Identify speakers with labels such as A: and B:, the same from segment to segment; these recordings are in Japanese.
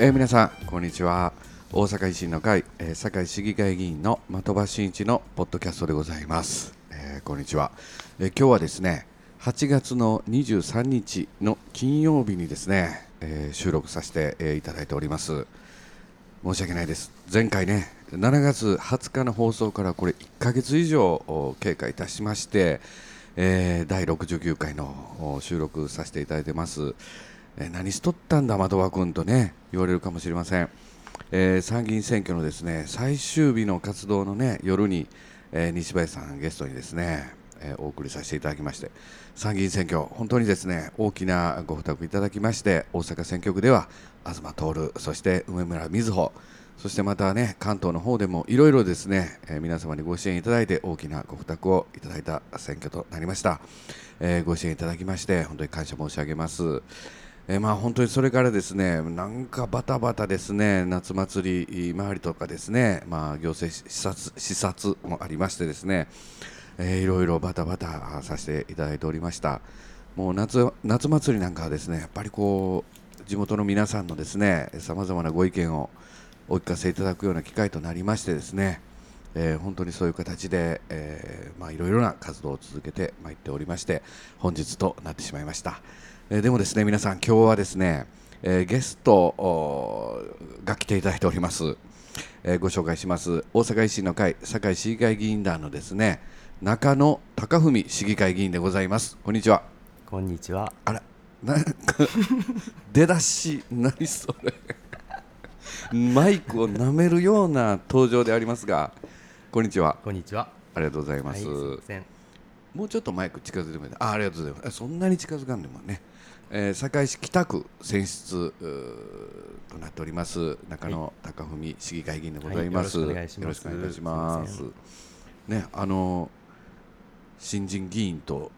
A: えー、皆さんこんにちは。大阪維新の会、えー、堺市議会議員の的場真一のポッドキャストでございます、えー、こんにちは、えー、今日はですね8月の23日の金曜日にですね、えー、収録させて、えー、いただいております。申し訳ないです。前回ね7月20日の放送からこれ1ヶ月以上経過いたしまして、えー、第69回の収録させていただいてます、え、何しとったんだ的場君とね言われるかもしれません、えー、参議院選挙のですね最終日の活動のね夜に、えー、西林さんゲストにですね、えー、お送りさせていただきまして参議院選挙本当にですね大きなご負託いただきまして大阪選挙区では東徹そして梅村瑞穂そしてまたね関東の方でもいろいろですね、えー、皆様にご支援いただいて大きなご負託をいただいた選挙となりました、え、ご支援いただきまして本当に感謝申し上げます。え、まあ本当にそれからですねなんかバタバタですね夏祭り周りとかですねまあ行政視察視察もありましてですね、えー、いろいろバタバタさせていただいておりましたもう夏夏祭りなんかはですねやっぱりこう地元の皆さんのですねさまざまなご意見をお聞かせいただくような機会となりましてですね、えー、本当にそういう形で、えー、まあ、いろいろな活動を続けてまいっておりまして本日となってしまいました。えー、でもですね皆さん今日はですね、えー、ゲストが来ていただいております、えー、ご紹介します。大阪維新の会堺市議会議員団のですね中野貴文市議会議員でございます。こんにちは。
B: こんにちは。
A: あらなんか 出だし何それ マイクを舐めるような登場でありますがこんにちは。
B: こんにちは。
A: ありがとうございます、はい、もうちょっとマイク近づいてもいいあありがとうございます。そんなに近づかんでもねえー、堺市北区選出となっております。中野貴文市議会議員でございます、はい、よろしくお願いいたします。ねあの新人議員と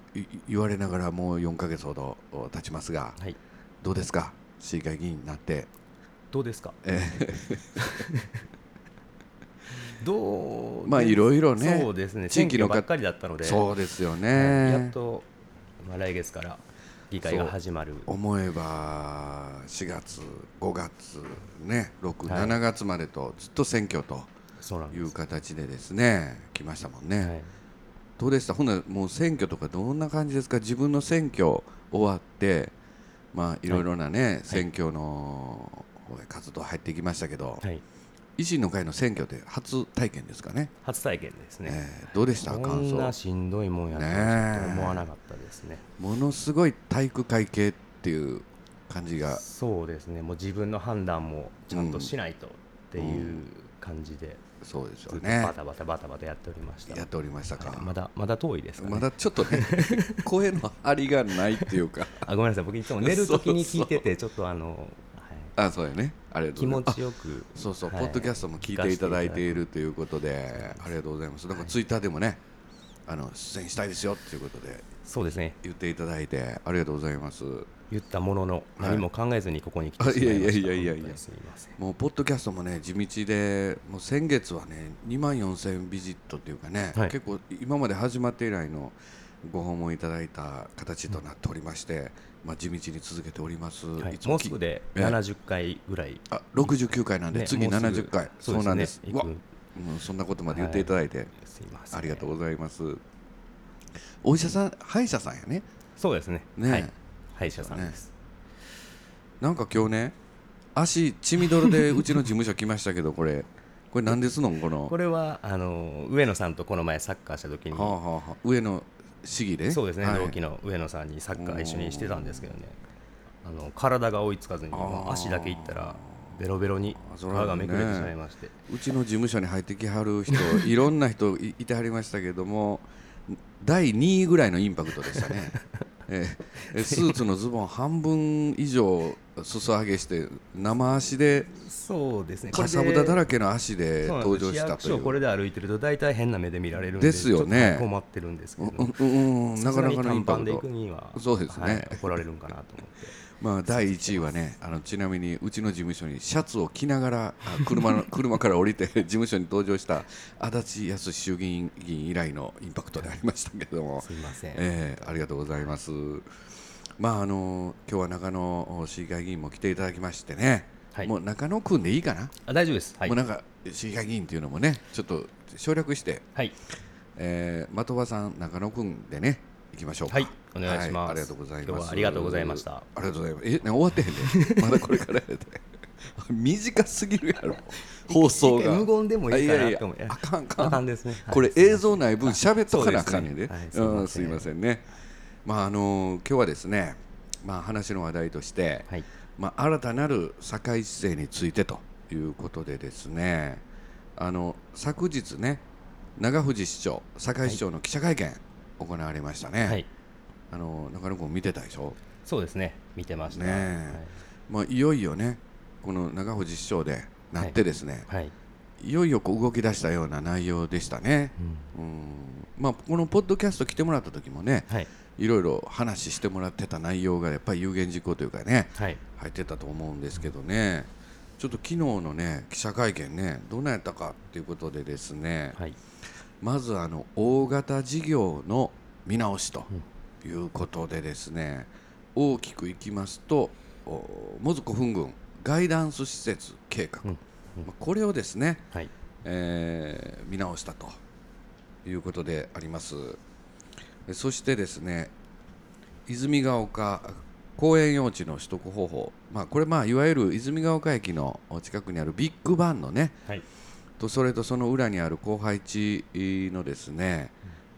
A: 言われながらもう4か月ほど経ちますが、はい、どうですか？市議会議員になって。
B: どうですか、えー、ど
A: うまあいろいろね
B: そうですね。地域のばっかりだったので。
A: そうですよね。
B: やっと、まあ、来月から議会が始まる
A: 思えば4月5月ね6、はい、7月までとずっと選挙という形でですね来ましたもんね、はい、どうでした？ほんなもう選挙とかどんな感じですか？自分の選挙終わってまあいろいろなね、はい、選挙の活動入ってきましたけど、はい維新の会の選挙で初体験ですかね。
B: 初体験ですね、
A: えー、どうでした？感
B: 想こんなしんどいもんやと思わなかったですね。
A: ものすごい体育会系っていう感じが。
B: そうですね。もう自分の判断もちゃんとしないとっていう感じで、うん。うん
A: そうですよね。
B: バタバタバタバタやっておりました。
A: やっておりましたか。
B: はい、まだまだ遠いです、ね、
A: まだちょっとね 声の張りがないっていうか。
B: あごめんなさい。僕いつも寝るときに聞いててちょっとあの
A: あそうやね。ありがとう
B: ございます。気持ちよく
A: そうそう、はい、ポッドキャストも聞いていただいているということでありがとうございます。なんかツイッターでもね、あの出演したいですよということで
B: そうですね。
A: 言っていただいてありがとうございます。
B: 言ったものの何も考えずにここに来てしまいました、い、やいやいやいやすみません。
A: もうポッドキャストもね地道でもう先月はね2万4000ビジットっていうかね、はい、結構今まで始まって以来のご訪問いただいた形となっておりまして、うん、まあ、地道に続けております、
B: はい、もうすぐで70回ぐらい。
A: あ69回なんで、ね、次70回。そう、ね,、なんです。わもうそんなことまで言っていただいて、はい、ありがとうございます。お医者さん歯医者さんやね。
B: そうですね。ね、はい、歯医者さんです、ね、
A: なんか今日ね足血みどろでうちの事務所来ましたけどこれ。これ何ですの？この。
B: これはあの上野さんとこの前サッカーした時に、はあ
A: はあ、上野市議で？
B: そうですね、はい、同期の上野さんにサッカー一緒にしてたんですけどね。あの体が追いつかずに足だけいったらベロベロに皮がめくれてしまいまして、ね、
A: うちの事務所に入ってきはる人いろんな人いてはりましたけども第2位ぐらいのインパクトでしたね えー、スーツのズボン半分以上裾上げして生足で
B: そうですね。
A: かさぶただらけの足で登場したという。
B: これで歩いてると大体変な目で見られるん
A: でですよね。
B: 困ってるんですけど、
A: うん、うん、なかなかのインパクト
B: そうですね、はい、怒られるんかなと思って
A: まあ、第1位はねあのちなみにうちの事務所にシャツを着ながら車の 車から降りて事務所に登場した足立康衆議院議員以来のインパクトでありましたけども。
B: すいません、
A: えー、ありがとうございます。まああの今日は中野市議会議員も来ていただきましてね。
B: はい。
A: もう中野くんでいいかな、
B: あ大丈夫です。はい。
A: もうなんか市議会議員っていうのもねちょっと省略して、
B: はい。
A: えー、的場さん中野くんでね行きましょうか。
B: はいお願いします、
A: はありがとうございます。
B: 今日はありがとうございました。
A: ありがとうございます。え終わってへんでまだこれからやで。短すぎるやろ。放送が。
B: 無言でもいいかなって思う
A: あやいやあかんあかん。
B: ね。はい。
A: これ映像ない。分喋っとかなあかんねんで。
B: はい。
A: うんすいませんね。まああの今日はですねまあ話の話題として、
B: はい。
A: まあ、新たなる堺市政についてということでですねあの昨日ね長藤市長堺市長の記者会見行われましたね、
B: はい
A: あの中野君見てたでしょ、
B: そうですね。見てました。
A: ねえ。まあ、いよいよねこの長藤市長でなってですね、
B: はい、はい。
A: い、よいよこう動き出したような内容でしたね、
B: うん。
A: うん。まあ、このポッドキャスト来てもらった時もね
B: はい。
A: いろいろ話してもらってた内容がやっぱり有言実行というかね
B: はい。
A: 入ってたと思うんですけどね。ちょっと昨日のね記者会見ねどうなんやったかっていうことでですね
B: はい。
A: まずあの大型事業の見直しということでですね大きくいきますとおモズコフン郡ガイダンス施設計画、
B: うん
A: まあこれをですね、
B: はい。
A: えー見直したということであります。えそしてですね泉ヶ丘公園用地の取得方法、まあ、これまあいわゆる泉ヶ丘駅の近くにあるビッグバンのね
B: はい。
A: とそれとその裏にある荒廃地のですね、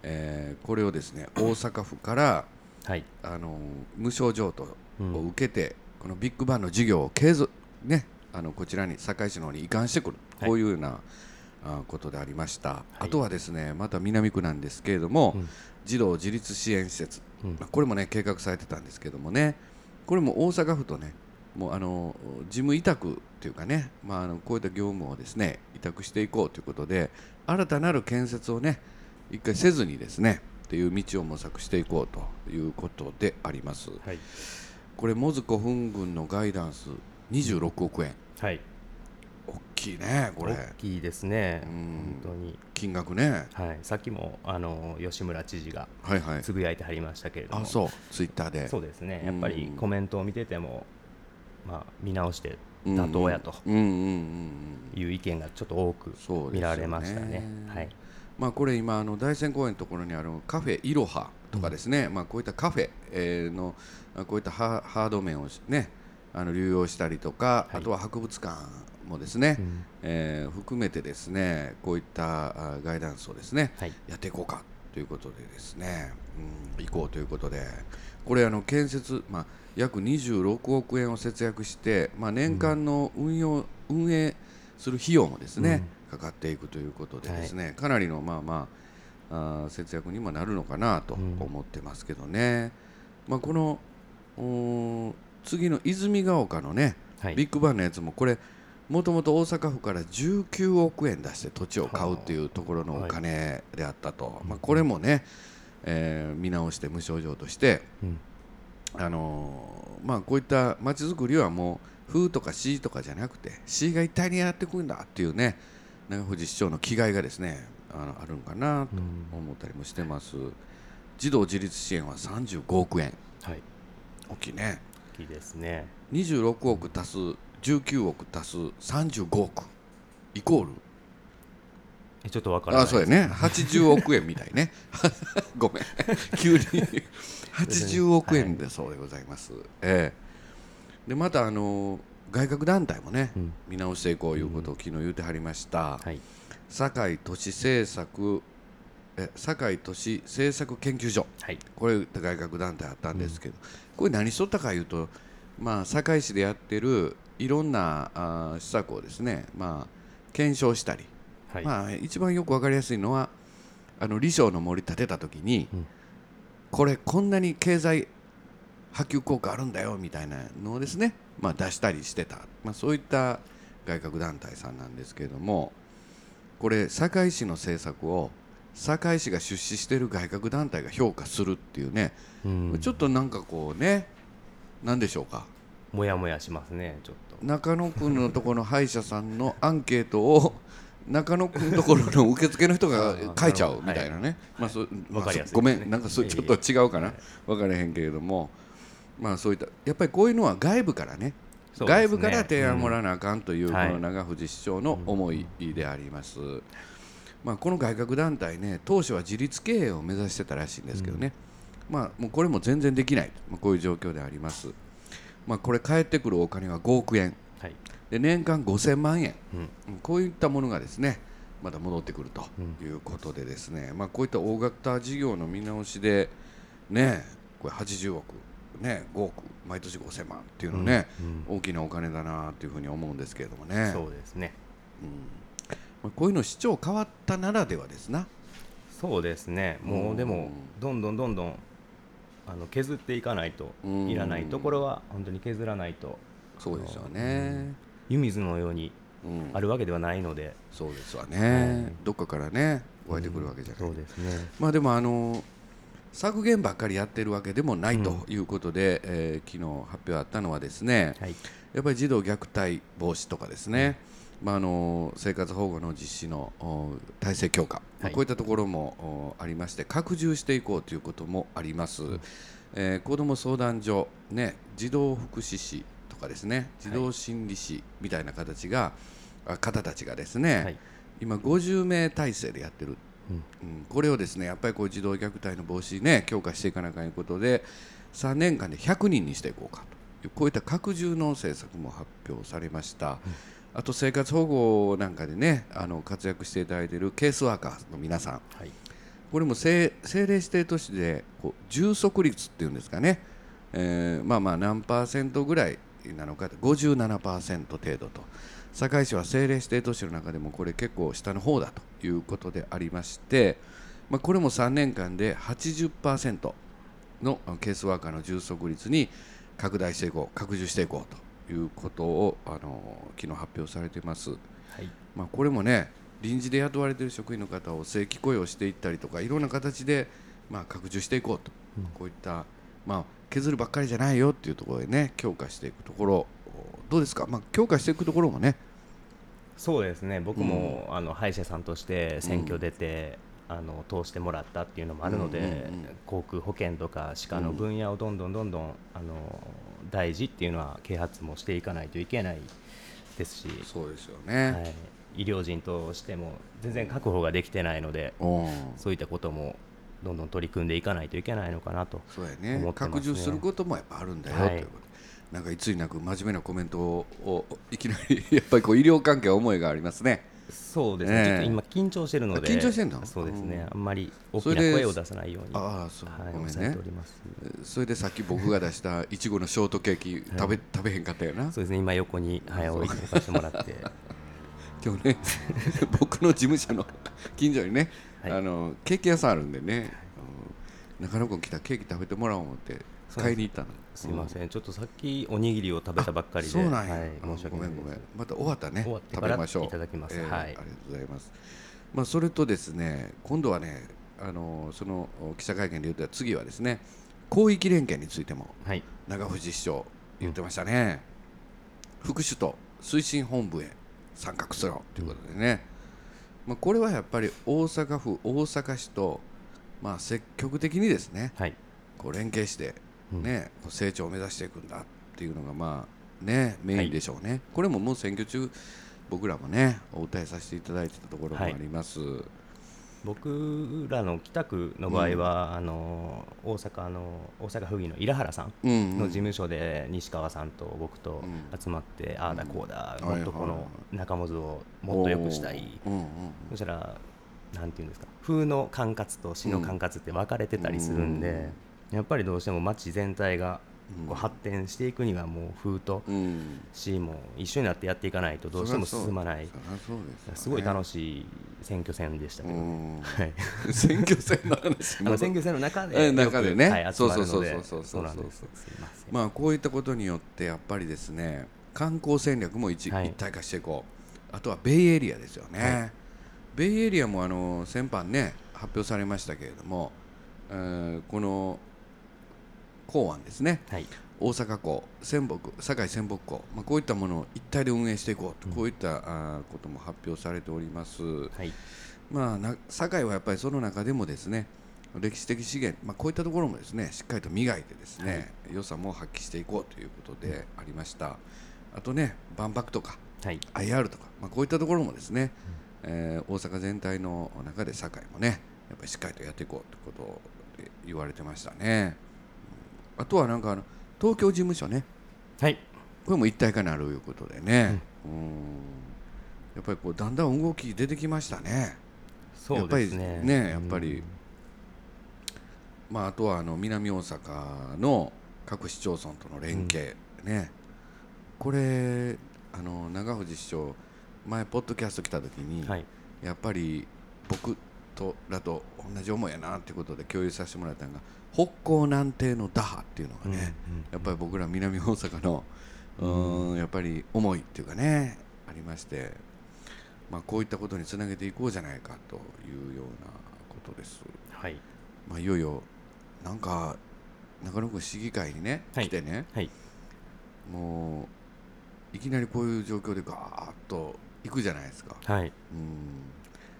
A: えーこれをですね 大阪府から
B: はい。
A: あの無償譲渡
B: うん
A: を受けて、このビッグバンの事業を継続ねあのこちらに堺市の方に移管してくる、
B: はい。
A: こういうようなあことでありました、
B: い。
A: あとはですねまた南区なんですけれども、
B: うん。
A: 児童自立支援施設、
B: うん。
A: まあこれもね計画されてたんですけどもねこれも大阪府とねもうあの事務委託っていうかね、まあ、あのこういった業務をですね委託していこうということで新たなる建設をね一回せずにですねっていう道を模索していこうということであります。
B: はい。
A: これモズコフン郡のガイダンス26億円。
B: はい。
A: 大きいねこれ。
B: 大きいですね。
A: うん。
B: 本当に。
A: 金額ね。
B: はい。さっきもあの吉村知事が
A: はいはい。
B: つぶやいてはりましたけれども。
A: あそう。ツイッターで。
B: そうですね。
A: うん。
B: やっぱりコメントを見ててもまあ見直して妥当やと
A: うんうんうんうん
B: いう意見がちょっと多く見られましたね。はい
A: まあこれ今あの大仙公園のところにあるカフェいろはとかですね、まあこういったカフェえーのあこういったハハード面をねあの流用したりとか、
B: はい。
A: あとは博物館もですね、
B: うん。
A: えー含めてですねこういったあガイダンスをですね、
B: はい。
A: やっていこうかということでですね、うん、行こうということで。これあの建設、まあ、約26億円を節約して、まあ、年間の運用、運営する費用もですね、かかっていくということでですね、かなりのまあまああー節約にもなるのかなと
B: うん。
A: 思ってますけどね、まあ、この次の泉ヶ丘のね、
B: はい。
A: ビッグバンのやつもこれもともと大阪府から19億円出して土地を買うっていうところのお金であったと、まあ、これもね、えー見直して無償譲渡して、
B: うん。
A: あのーまあ、こういったまちづくりはもう風とか市とかじゃなくて市が一体にやっていくんだっていうね長藤市長の気概がですねあのあるんかなと思ったりもしてます、児童自立支援は35億円。
B: はい。
A: 大きいね。
B: 大きいですね。
A: 26億足す19億足す35億。イコール。
B: えちょっとわからない。
A: あそうやね。80億円みたいね。ごめん。急に。80億円でそうでございます、ええ。でまたあの外郭団体もね、
B: うん。
A: 見直していこういうことを昨日言ってはりました、
B: はい。
A: 堺都市政策え堺都市政策研究所。
B: はい。
A: これ外郭団体あったんですけど、これ何しとったかいうと、まあ、堺市でやってるいろんなあー施策をですね、まあ、検証したり、
B: はい。
A: まあ、一番よく分かりやすいのはあの李承の森建てた時に、
B: うん。
A: これこんなに経済波及効果あるんだよみたいなのをですね、まあ、出したりしてた、まあ、そういった外郭団体さんなんですけれどもこれ堺市の政策を堺市が出資している外郭団体が評価するっていうね、
B: うん。
A: ちょっとなんかこうね何でしょうか？
B: もやもやしますねちょっと。
A: 中野区のところの歯医者さんのアンケートを中野区のところの受付の人が 書いちゃうみたいなね、まごめん。なんかそれちょっと違うかな。分からへんけれどもまあそういったやっぱりこういうのは外部からねね、外部から提案もらわなあかんという、この長藤市長の思いであります。まあ、この外郭団体ね当初は自立経営を目指してたらしいんですけどね、まあ、もうこれも全然できない、まあ、こういう状況であります、まあ、これ返ってくるお金は5億円、はい、で年間5000万円、うん、こういったものがですねまだ戻ってくるということでですね、うん、まあ、こういった大型事業の見直しでねこれ80億ね5億毎年5000万っていうのね、うん、大きなお金だなというふうに思うんですけれどもね。
B: そうですね、
A: うん。こういうの市長変わったならではですな。
B: そうですね。もうでもどんどんどんどんあの削っていかないといらないところは本当に削らないと
A: そうですよね。
B: 湯水のようにあるわけではないので、
A: そうですわね、どっかからね湧いてくるわけじゃない、
B: そうですね。
A: まあでもあの削減ばっかりやってるわけでもないということで、うん、えー、昨日発表あったのはですね、はい、やっぱり児童虐待防止とかですね、うん。まあ、あの生活保護の実施の体制強化、はい、こういったところもありまして拡充していこうということもあります、うん、えー、子ども相談所、ね、児童福祉士とかですね。児童心理士みたいな形が、はい、方たちがですね、はい、今50名体制でやってる、うん、うん、これをですねやっぱりこう児童虐待の防止ね強化していかなきゃいけないことで3年間で100人にしていこうかというこういった拡充の政策も発表されました。うん。あと生活保護なんかでねあの活躍していただいているケースワーカーの皆さん、はい、これも政令指定都市でこう充足率っていうんですかね、えー、まあまあ何パーセントぐらいなのか57%程度と。堺市は政令指定都市の中でもこれ結構下の方だということでありまして、まあ、これも3年間で80%のケースワーカーの充足率に拡大していこう拡充していこうということをあの昨日発表されています。はい。まあ、これもね臨時で雇われている職員の方を正規雇用していったりとかいろんな形で、まあ、拡充していこうと、うん、こういった、まあ、削るばっかりじゃないよっていうところでね強化していくところ。どうですか、まあ、強化していくところもね。
B: そうですね。僕も、うん、あの歯医者さんとして選挙出て、うん、あの通してもらったっていうのもあるので、うんうんうん、航空保険とか歯科の分野をどんどんどんどんあの大事っていうのは啓発もしていかないといけないですし。
A: そうですよね、はい、
B: 医療人としても全然確保ができてないのでそういったこともどんどん取り組んでいかないといけないのかなと
A: そうやね、ね、拡充することもやっぱあるんだよ、はい、ということなんかいつになく真面目なコメントをいきなりやっぱりこう医療関係は思いがありますね。
B: そうですね、ちょっと今緊張してるので。
A: 緊張してんの？
B: そうですね、あんまり大きな声を出さないように。
A: ああそう、
B: はい、
A: ごめんね。それでさっき僕が出したいちごのショートケーキ食べ,、食べへんかったよな。
B: そうですね。今横に、はい、置いてさせてもらって。
A: 今日ね僕の事務所の 近所にね、はい、あのケーキ屋さんあるんでね、中野君来たらケーキ食べてもらおう思って買いに行ったの。
B: すみません、ちょっとさっきおにぎりを食べたばっかりで、そ
A: うなんや、はい、申し訳ないごめんごめん、また終わったね、食べましょう。
B: いただきます、
A: はい、ありがとうございます。まあそれとですね、今度はね、あのその記者会見で言った次はですね、広域連携についても、はい、長藤市長言ってましたね。うん、副首都推進本部へ参画するということでね、うん、まあこれはやっぱり大阪府大阪市とまあ積極的にですね、はい、こう連携してね、うん、成長を目指していくんだっていうのがまあねメインでしょうね、はい、これももう選挙中僕らもねお歌いさせていただいてたところもあります、はい、
B: 僕らの北区の場合は、うん、あの大阪の大阪府議の稲原さんの事務所で西川さんと僕と集まって、うん、ああだこうだ、もっとこの仲間をもっと良くしたい、そしたらなんていうんですか風の管轄と市の管轄って分かれてたりするんで、やっぱりどうしても町全体がこう発展していくにはもう風と市も一緒になってやっていかないとどうしても進まない、すごい楽しい選挙戦でしたけど、は
A: い、選挙戦の話
B: あの選挙戦の中で
A: 中でね、
B: はい、
A: そうそうそうそうそうそうまあこういったことによってやっぱりですね観光戦略も一,、一体化していこう。あとはベイエリアですよね、はい、ベイエリアもあの先般ね発表されましたけれども、えー、この港湾ですね、はい、大阪港仙北堺仙北港、まあ、こういったものを一体で運営していこうと、うん、こういったあことも発表されております、はい、まあ、な堺はやっぱりその中でもですね歴史的資源、まあ、こういったところもですねしっかりと磨いてですね、はい、良さも発揮していこうということでありました。あとね万博とか、
B: はい、
A: IR とか、まあ、こういったところもですね、うん、えー、大阪全体の中で堺もねやっぱりしっかりとやっていこうということで言われてましたね、うん、あとはなんかあの東京事務所ね。
B: はい。
A: これも一体化になるいうことでね、うん、やっぱりこうだんだん動き出てきましたね。
B: そうですね。
A: ねやっぱり、まあ、あとはあの南大阪の各市町村との連携、ね。これあの長藤市長前ポッドキャスト来た時に、はい、やっぱり僕とらと同じ思いやなってことで共有させてもらったのが北高南帝の打破っていうのがね、うんうんうん、やっぱり僕ら南大阪のうん。やっぱり思いっていうかねありまして、まあ、こういったことにつなげていこうじゃないかというようなことです。
B: はい。
A: まあ、いよいよなんか中野区市議会にね、来てね、はい、もういきなりこういう状況でガーッと行くじゃないですか。
B: はい、うん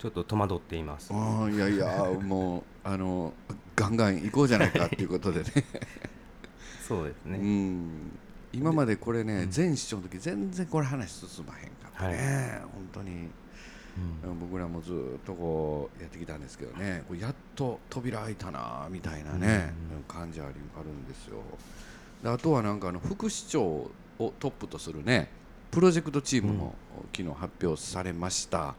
B: ちょっと戸惑っています。
A: あいやいや もうあのガンガン行こうじゃないかっていうことでね。
B: そうですね。
A: うん。今までこれね、前市長の時全然これ話進まへんかったね、はい、本当に、うん、僕らもずっとこうやってきたんですけどね。こやっと扉開いたなみたいなね、うん、感じありあるんですよ。であとはなんかあの副市長をトップとするねプロジェクトチームも昨日発表されました、うん、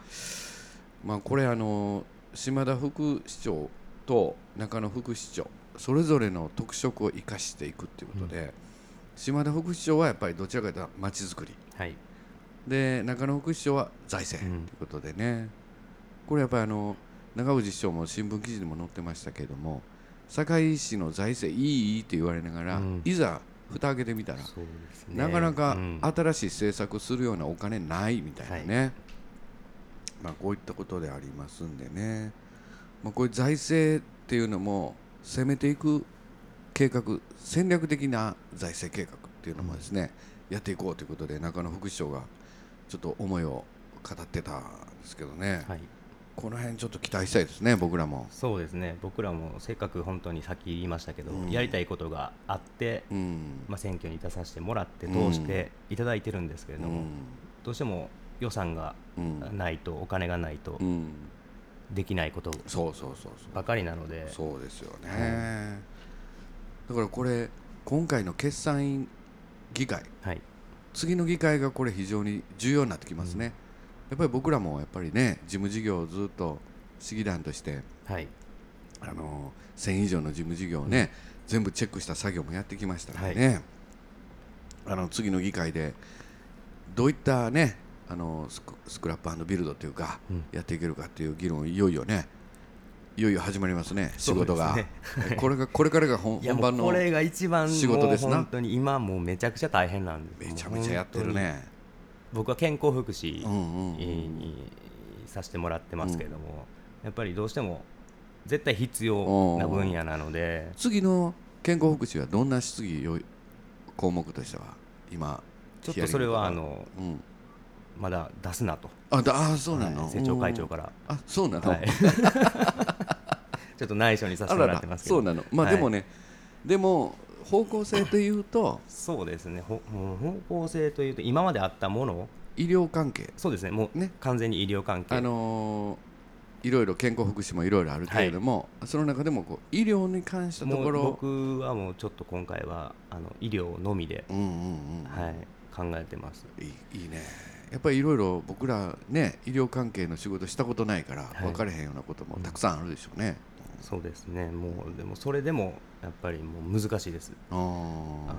A: まあ、これあの島田副市長と中野副市長それぞれの特色を生かしていくっていうことで、島田副市長はやっぱりどちらかというとまちづくり、
B: はい、
A: で中野副市長は財政ということでね、うん、これやっぱりあの中藤市長も新聞記事にも載ってましたけれども堺市の財政いいって言われながら、うん、いざ蓋開けてみたら、ね、なかなか新しい政策するようなお金ないみたいなね、はい、まあ、こういったことでありますんでね、まあ、こういう財政っていうのも攻めていく計画戦略的な財政計画っていうのもですね、やっていこうということで中野副市長がちょっと思いを語ってたんですけどね、はい、この辺ちょっと期待したいですね僕らも。
B: そうですね。僕らもせっかく本当にさっき言いましたけど、うん、やりたいことがあって、うん、まあ、選挙に出させてもらって通していただいてるんですけれども、うん、どうしても予算がないと、お金がないと、できないことばかりなので。
A: そうですよね、だからこれ今回の決算委員議会、はい、次の議会がこれ非常に重要になってきますね、うん、やっぱり僕らもやっぱりね事務事業をずっと市議団として、はい、あの1000以上の事務事業をね、うん、全部チェックした作業もやってきましたのでね、はい、あの次の議会でどういったねあのスクラップビルドというか、うん、やっていけるかっていう議論いよいよねいよいよ始まりますね仕事が、ね、これがこれからが本番の
B: これが一番仕事ですな。本当に今もうめちゃくちゃ大変なんで
A: めちゃめちゃやってるね。
B: 僕は健康福祉にさせてもらってますけれども、うん、やっぱりどうしても絶対必要な分野なので。
A: 次の健康福祉はどんな質疑項目としては今
B: ちょっとそれはあの、うんまだ出すなと。
A: あだあそうなの、
B: はい、政調会長から。
A: あそうなの、はい、
B: ちょっと内緒にさせてもらってますけ
A: ど。そうなの。まあ、でもねでも方向性というと？
B: そうですね。ほ方向性というと今まであったもの
A: 医療関係。
B: そうですね。もうね。完全に医療関係。
A: あのーいろいろ健康福祉もいろいろあるけれども、はい、その中でもこう医療に関したところ。
B: 僕はもうちょっと今回はあの医療のみで、うんうんうん、はい、考えてます。
A: いいいいねやっぱりいろいろ僕らね医療関係の仕事したことないから分かれへんようなこともたくさんあるでしょうね、
B: うん、そうですね。もうでもそれでもやっぱりもう難しいです。あの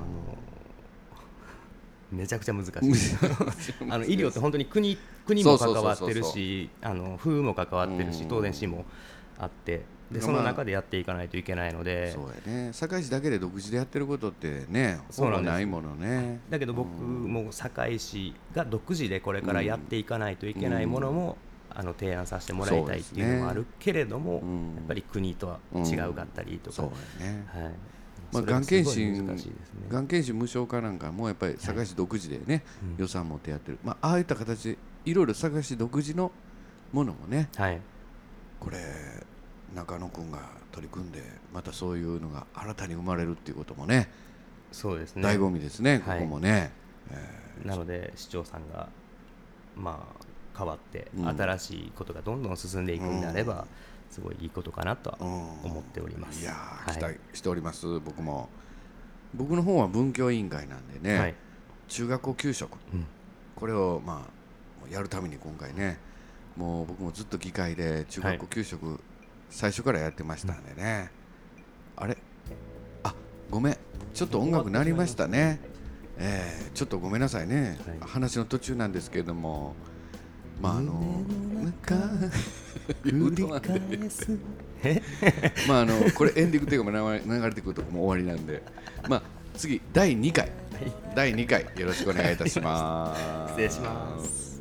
B: めちゃくちゃ難しい。あの医療って本当に国国も関わってるしあの風も関わってるし東電市もあってでその中でやっていかないといけないので、
A: そうやね。堺市だけで独自でやってることってねそうないものね。
B: だけど僕も堺市が独自でこれからやっていかないといけないものも、あの提案させてもらいたいっていうのもあるけれども、ね、やっぱり国とは違うかったりとか、そうね、はい。
A: まあ、がん検診、ね、がん検診無償化なんかもやっぱり堺市独自でね、はい、予算持ってやってる、まあ、ああいった形でいろいろ堺市独自のものもね、はい、これ中野君が取り組んでまたそういうのが新たに生まれるっていうこともね
B: そうですね。
A: 醍醐味ですね、ここもね、
B: なので市長さんがまあ変わって
A: うん。
B: 新しいことがどんどん進んでいくんであれば、すごいいいことかなとは思っております。
A: いやー
B: はい。
A: 期待しております、僕も。僕の方は文教委員会なんでね、
B: はい。
A: 中学校給食。
B: うん。
A: これをまあやるために今回ねもう僕もずっと議会で中学校給食、最初からやってましたんでね、あれ？あごめん。ちょっと音楽鳴りましたね。えーちょっとごめんなさいね、
B: はい。
A: 話の途中なんですけれども。まああの まああのこれエンディングテーマ流れ流れてくるともう終わりなんで。まあ次第2回。第2回よろしくお願いいたします。
B: 失礼します